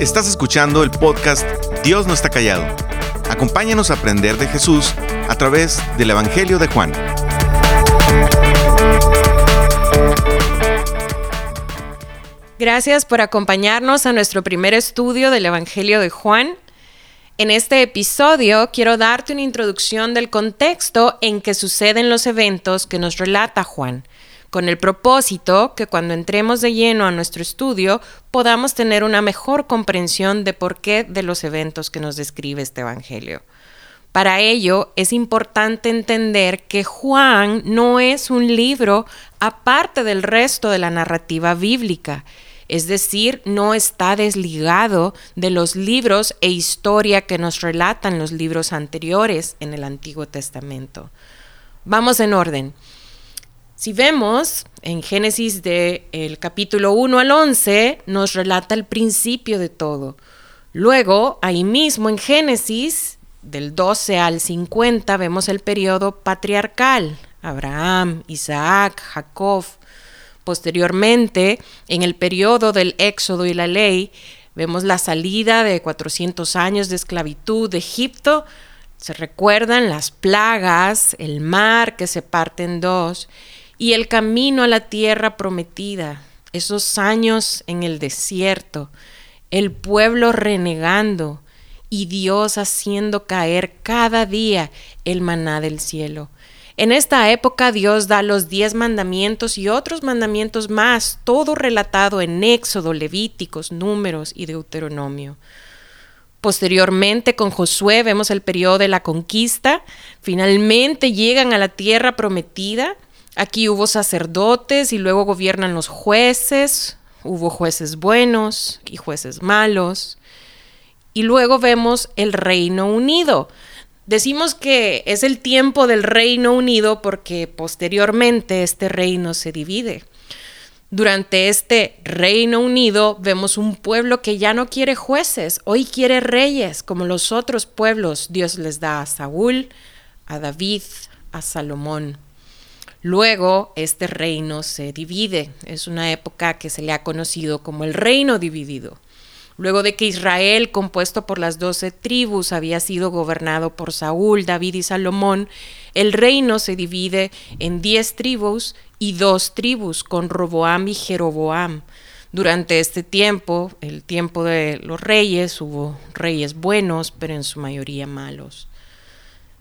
Estás escuchando el podcast Dios no está callado. Acompáñanos a aprender de Jesús a través del Evangelio de Juan. Gracias por acompañarnos a nuestro primer estudio del Evangelio de Juan. En este episodio quiero darte una introducción del contexto en que suceden los eventos que nos relata Juan con el propósito que cuando entremos de lleno a nuestro estudio podamos tener una mejor comprensión de por qué de los eventos que nos describe este Evangelio. Para ello es importante entender que Juan no es un libro aparte del resto de la narrativa bíblica, es decir, no está desligado de los libros e historia que nos relatan los libros anteriores en el Antiguo Testamento. Vamos en orden. Si vemos en Génesis del capítulo 1 al 11, nos relata el principio de todo. Luego, ahí mismo en Génesis, del 12 al 50, vemos el periodo patriarcal, Abraham, Isaac, Jacob. Posteriormente, en el periodo del Éxodo y la ley, vemos la salida de 400 años de esclavitud de Egipto. Se recuerdan las plagas, el mar que se parte en dos y el camino a la tierra prometida, esos años en el desierto, el pueblo renegando y Dios haciendo caer cada día el maná del cielo. En esta época Dios da los diez mandamientos y otros mandamientos más, todo relatado en Éxodo, Levíticos, Números y Deuteronomio. Posteriormente con Josué vemos el periodo de la conquista, finalmente llegan a la tierra prometida, Aquí hubo sacerdotes y luego gobiernan los jueces, hubo jueces buenos y jueces malos. Y luego vemos el Reino Unido. Decimos que es el tiempo del Reino Unido porque posteriormente este reino se divide. Durante este Reino Unido vemos un pueblo que ya no quiere jueces, hoy quiere reyes, como los otros pueblos. Dios les da a Saúl, a David, a Salomón. Luego este reino se divide. Es una época que se le ha conocido como el reino dividido. Luego de que Israel, compuesto por las doce tribus, había sido gobernado por Saúl, David y Salomón, el reino se divide en diez tribus y dos tribus, con Roboam y Jeroboam. Durante este tiempo, el tiempo de los reyes, hubo reyes buenos, pero en su mayoría malos.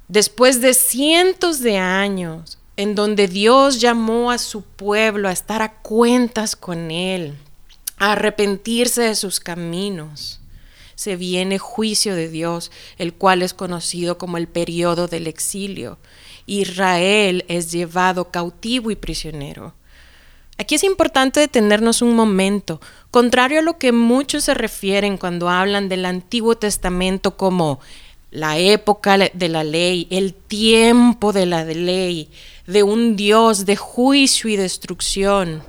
Después de cientos de años, en donde Dios llamó a su pueblo a estar a cuentas con Él, a arrepentirse de sus caminos. Se viene juicio de Dios, el cual es conocido como el periodo del exilio. Israel es llevado cautivo y prisionero. Aquí es importante detenernos un momento, contrario a lo que muchos se refieren cuando hablan del Antiguo Testamento como la época de la ley, el tiempo de la ley, de un Dios de juicio y destrucción.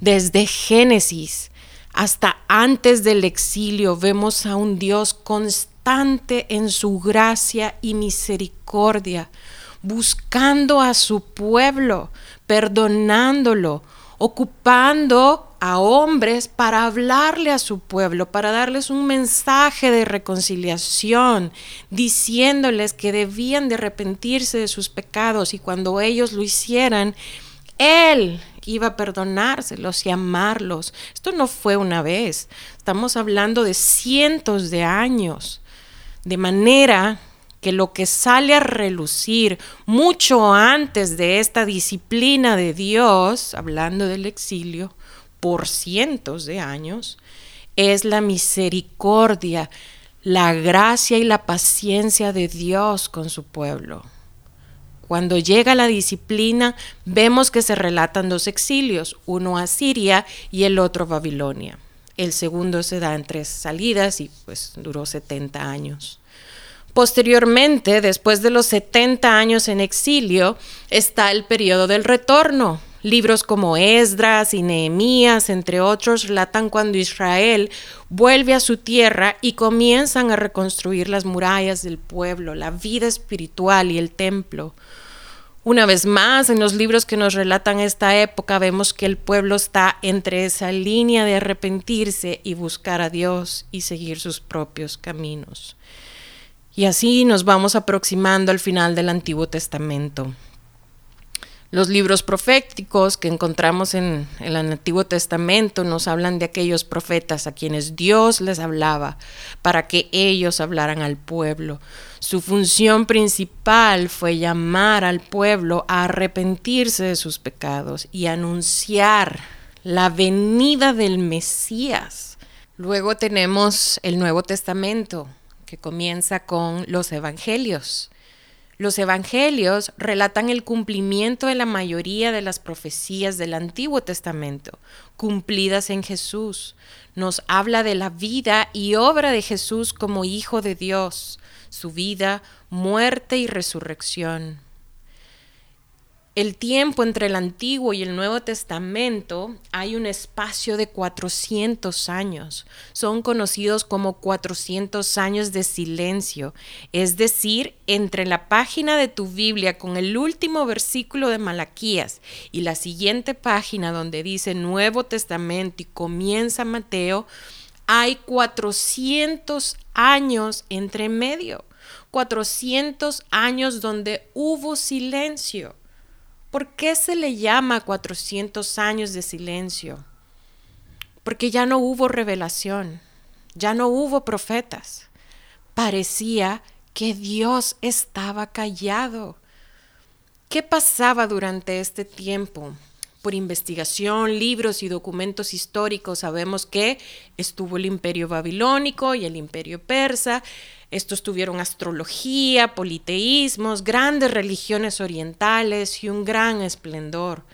Desde Génesis hasta antes del exilio vemos a un Dios constante en su gracia y misericordia, buscando a su pueblo, perdonándolo, ocupando a hombres para hablarle a su pueblo, para darles un mensaje de reconciliación, diciéndoles que debían de arrepentirse de sus pecados y cuando ellos lo hicieran, Él iba a perdonárselos y amarlos. Esto no fue una vez, estamos hablando de cientos de años, de manera que lo que sale a relucir mucho antes de esta disciplina de Dios, hablando del exilio, por cientos de años, es la misericordia, la gracia y la paciencia de Dios con su pueblo. Cuando llega la disciplina, vemos que se relatan dos exilios, uno a Siria y el otro a Babilonia. El segundo se da en tres salidas y pues duró 70 años. Posteriormente, después de los 70 años en exilio, está el periodo del retorno, Libros como Esdras y Nehemías, entre otros, relatan cuando Israel vuelve a su tierra y comienzan a reconstruir las murallas del pueblo, la vida espiritual y el templo. Una vez más, en los libros que nos relatan esta época, vemos que el pueblo está entre esa línea de arrepentirse y buscar a Dios y seguir sus propios caminos. Y así nos vamos aproximando al final del Antiguo Testamento. Los libros proféticos que encontramos en, el Antiguo Testamento nos hablan de aquellos profetas a quienes Dios les hablaba para que ellos hablaran al pueblo. Su función principal fue llamar al pueblo a arrepentirse de sus pecados y anunciar la venida del Mesías. Luego tenemos el Nuevo Testamento, que comienza con los Evangelios. Los evangelios relatan el cumplimiento de la mayoría de las profecías del Antiguo Testamento, cumplidas en Jesús. Nos habla de la vida y obra de Jesús como Hijo de Dios, su vida, muerte y resurrección el tiempo entre el Antiguo y el Nuevo Testamento hay un espacio de 400 años. Son conocidos como 400 años de silencio. Es decir, entre la página de tu Biblia con el último versículo de Malaquías y la siguiente página donde dice Nuevo Testamento y comienza Mateo, hay 400 años entre medio. 400 años donde hubo silencio. ¿Por qué se le llama 400 años de silencio? Porque ya no hubo revelación, ya no hubo profetas. Parecía que Dios estaba callado. ¿Qué pasaba durante este tiempo? Por investigación, libros y documentos históricos sabemos que estuvo el imperio babilónico y el imperio persa, estos tuvieron astrología, politeísmos, grandes religiones orientales y un gran esplendor.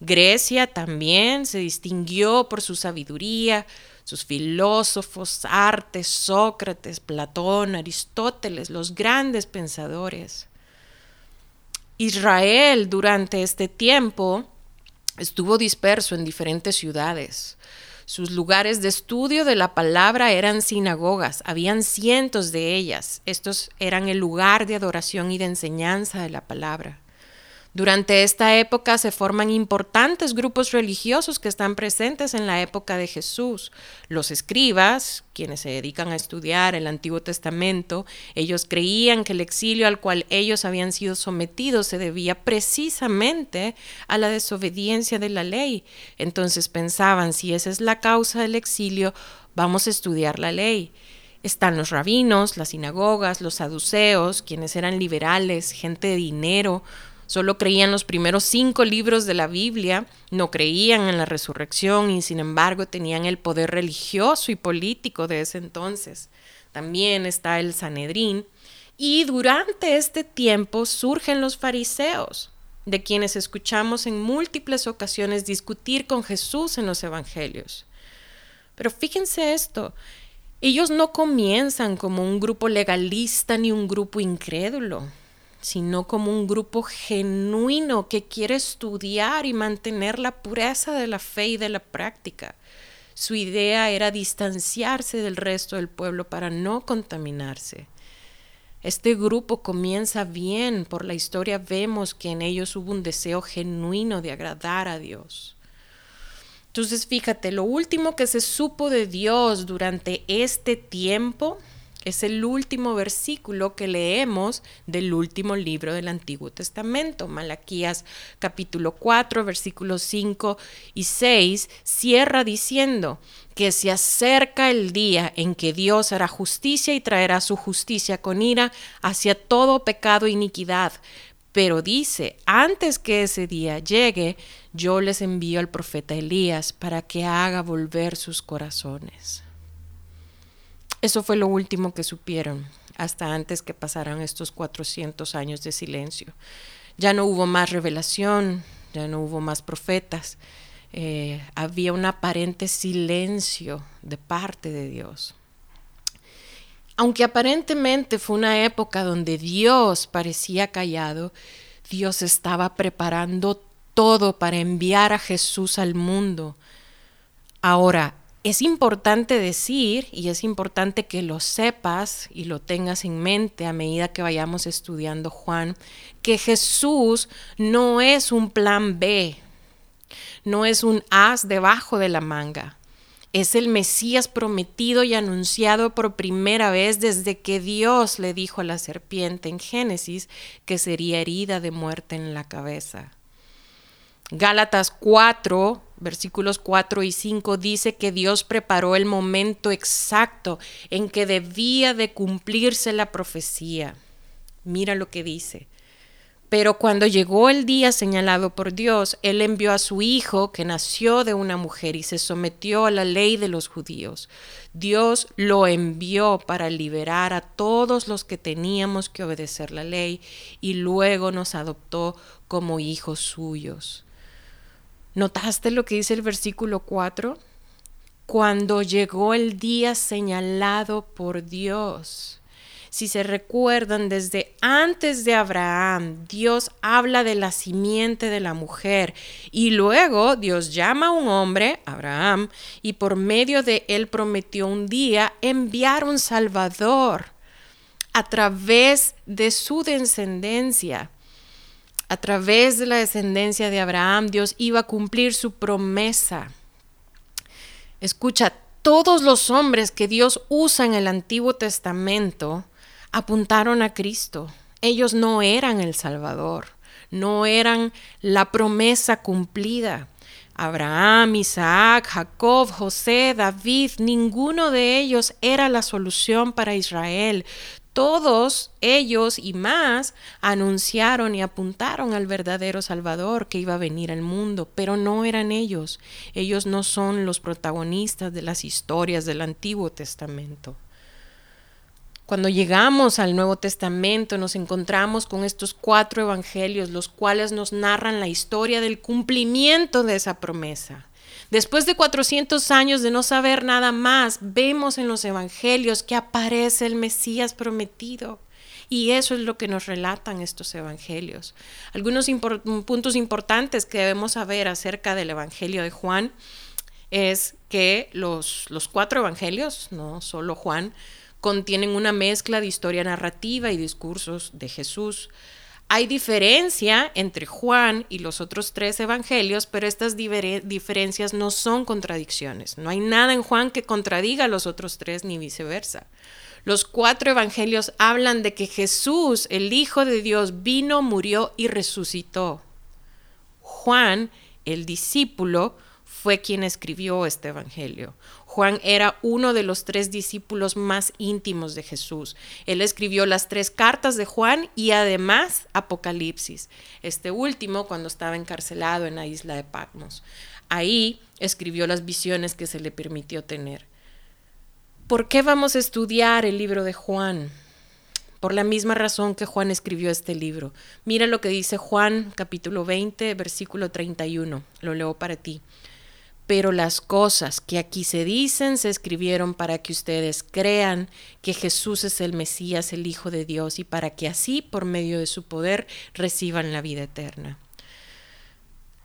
Grecia también se distinguió por su sabiduría, sus filósofos, artes, Sócrates, Platón, Aristóteles, los grandes pensadores. Israel durante este tiempo estuvo disperso en diferentes ciudades. Sus lugares de estudio de la palabra eran sinagogas, habían cientos de ellas. Estos eran el lugar de adoración y de enseñanza de la palabra. Durante esta época se forman importantes grupos religiosos que están presentes en la época de Jesús. Los escribas, quienes se dedican a estudiar el Antiguo Testamento, ellos creían que el exilio al cual ellos habían sido sometidos se debía precisamente a la desobediencia de la ley. Entonces pensaban, si esa es la causa del exilio, vamos a estudiar la ley. Están los rabinos, las sinagogas, los saduceos, quienes eran liberales, gente de dinero, Solo creían los primeros cinco libros de la Biblia, no creían en la resurrección y sin embargo tenían el poder religioso y político de ese entonces. También está el Sanedrín. Y durante este tiempo surgen los fariseos, de quienes escuchamos en múltiples ocasiones discutir con Jesús en los evangelios. Pero fíjense esto, ellos no comienzan como un grupo legalista ni un grupo incrédulo sino como un grupo genuino que quiere estudiar y mantener la pureza de la fe y de la práctica. Su idea era distanciarse del resto del pueblo para no contaminarse. Este grupo comienza bien, por la historia vemos que en ellos hubo un deseo genuino de agradar a Dios. Entonces fíjate, lo último que se supo de Dios durante este tiempo es el último versículo que leemos del último libro del Antiguo Testamento. Malaquías capítulo 4, versículos 5 y 6 cierra diciendo que se acerca el día en que Dios hará justicia y traerá su justicia con ira hacia todo pecado e iniquidad. Pero dice, antes que ese día llegue, yo les envío al profeta Elías para que haga volver sus corazones. Eso fue lo último que supieron, hasta antes que pasaran estos 400 años de silencio. Ya no hubo más revelación, ya no hubo más profetas. Eh, había un aparente silencio de parte de Dios. Aunque aparentemente fue una época donde Dios parecía callado, Dios estaba preparando todo para enviar a Jesús al mundo. Ahora, Es importante decir, y es importante que lo sepas y lo tengas en mente a medida que vayamos estudiando Juan, que Jesús no es un plan B, no es un as debajo de la manga. Es el Mesías prometido y anunciado por primera vez desde que Dios le dijo a la serpiente en Génesis que sería herida de muerte en la cabeza. Gálatas 4, versículos 4 y 5 dice que Dios preparó el momento exacto en que debía de cumplirse la profecía. Mira lo que dice. Pero cuando llegó el día señalado por Dios, Él envió a su Hijo, que nació de una mujer y se sometió a la ley de los judíos. Dios lo envió para liberar a todos los que teníamos que obedecer la ley y luego nos adoptó como hijos suyos. ¿Notaste lo que dice el versículo 4? Cuando llegó el día señalado por Dios si se recuerdan, desde antes de Abraham, Dios habla de la simiente de la mujer y luego Dios llama a un hombre, Abraham, y por medio de él prometió un día enviar un Salvador a través de su descendencia. A través de la descendencia de Abraham, Dios iba a cumplir su promesa. Escucha, todos los hombres que Dios usa en el Antiguo Testamento apuntaron a Cristo. Ellos no eran el Salvador, no eran la promesa cumplida. Abraham, Isaac, Jacob, José, David, ninguno de ellos era la solución para Israel. Todos ellos y más anunciaron y apuntaron al verdadero Salvador que iba a venir al mundo, pero no eran ellos. Ellos no son los protagonistas de las historias del Antiguo Testamento. Cuando llegamos al Nuevo Testamento nos encontramos con estos cuatro evangelios, los cuales nos narran la historia del cumplimiento de esa promesa. Después de 400 años de no saber nada más, vemos en los evangelios que aparece el Mesías prometido. Y eso es lo que nos relatan estos evangelios. Algunos puntos importantes que debemos saber acerca del evangelio de Juan es que los, los cuatro evangelios, no solo Juan, contienen una mezcla de historia narrativa y discursos de Jesús. Hay diferencia entre Juan y los otros tres evangelios, pero estas diferencias no son contradicciones. No hay nada en Juan que contradiga los otros tres ni viceversa. Los cuatro evangelios hablan de que Jesús, el Hijo de Dios, vino, murió y resucitó. Juan, el discípulo, fue quien escribió este Evangelio. Juan era uno de los tres discípulos más íntimos de Jesús. Él escribió las tres cartas de Juan y además Apocalipsis, este último cuando estaba encarcelado en la isla de Patmos. Ahí escribió las visiones que se le permitió tener. ¿Por qué vamos a estudiar el libro de Juan? Por la misma razón que Juan escribió este libro. Mira lo que dice Juan capítulo 20, versículo 31. Lo leo para ti pero las cosas que aquí se dicen se escribieron para que ustedes crean que Jesús es el Mesías, el Hijo de Dios, y para que así, por medio de su poder, reciban la vida eterna.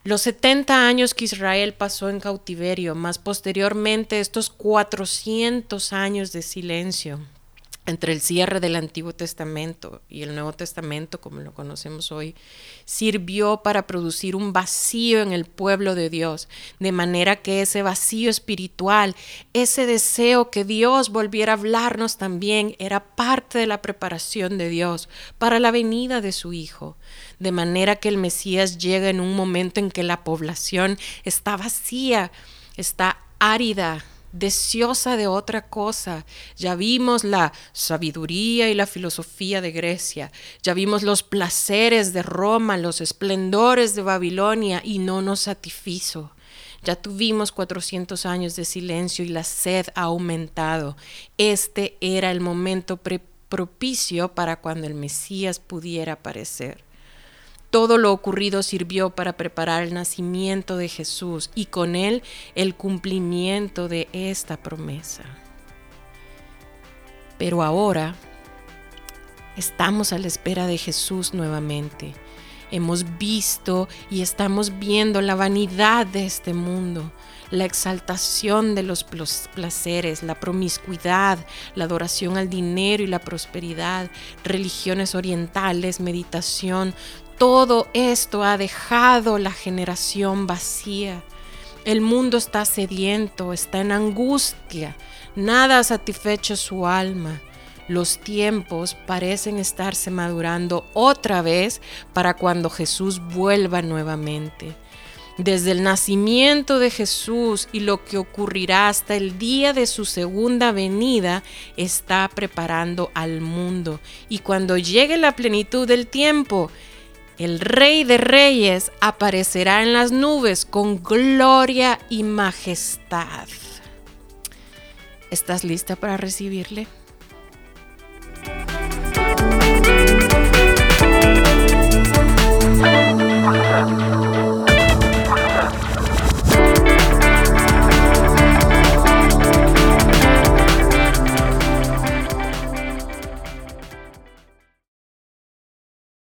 Los 70 años que Israel pasó en cautiverio, más posteriormente estos 400 años de silencio, entre el cierre del Antiguo Testamento y el Nuevo Testamento, como lo conocemos hoy, sirvió para producir un vacío en el pueblo de Dios, de manera que ese vacío espiritual, ese deseo que Dios volviera a hablarnos también, era parte de la preparación de Dios para la venida de su Hijo, de manera que el Mesías llega en un momento en que la población está vacía, está árida, deseosa de otra cosa. Ya vimos la sabiduría y la filosofía de Grecia, ya vimos los placeres de Roma, los esplendores de Babilonia y no nos satisfizo. Ya tuvimos 400 años de silencio y la sed ha aumentado. Este era el momento propicio para cuando el Mesías pudiera aparecer. Todo lo ocurrido sirvió para preparar el nacimiento de Jesús y con él el cumplimiento de esta promesa. Pero ahora estamos a la espera de Jesús nuevamente. Hemos visto y estamos viendo la vanidad de este mundo, la exaltación de los placeres, la promiscuidad, la adoración al dinero y la prosperidad, religiones orientales, meditación. Todo esto ha dejado la generación vacía. El mundo está sediento, está en angustia, nada ha satisfecho su alma. Los tiempos parecen estarse madurando otra vez para cuando Jesús vuelva nuevamente. Desde el nacimiento de Jesús y lo que ocurrirá hasta el día de su segunda venida, está preparando al mundo. Y cuando llegue la plenitud del tiempo, el Rey de Reyes aparecerá en las nubes con gloria y majestad. ¿Estás lista para recibirle?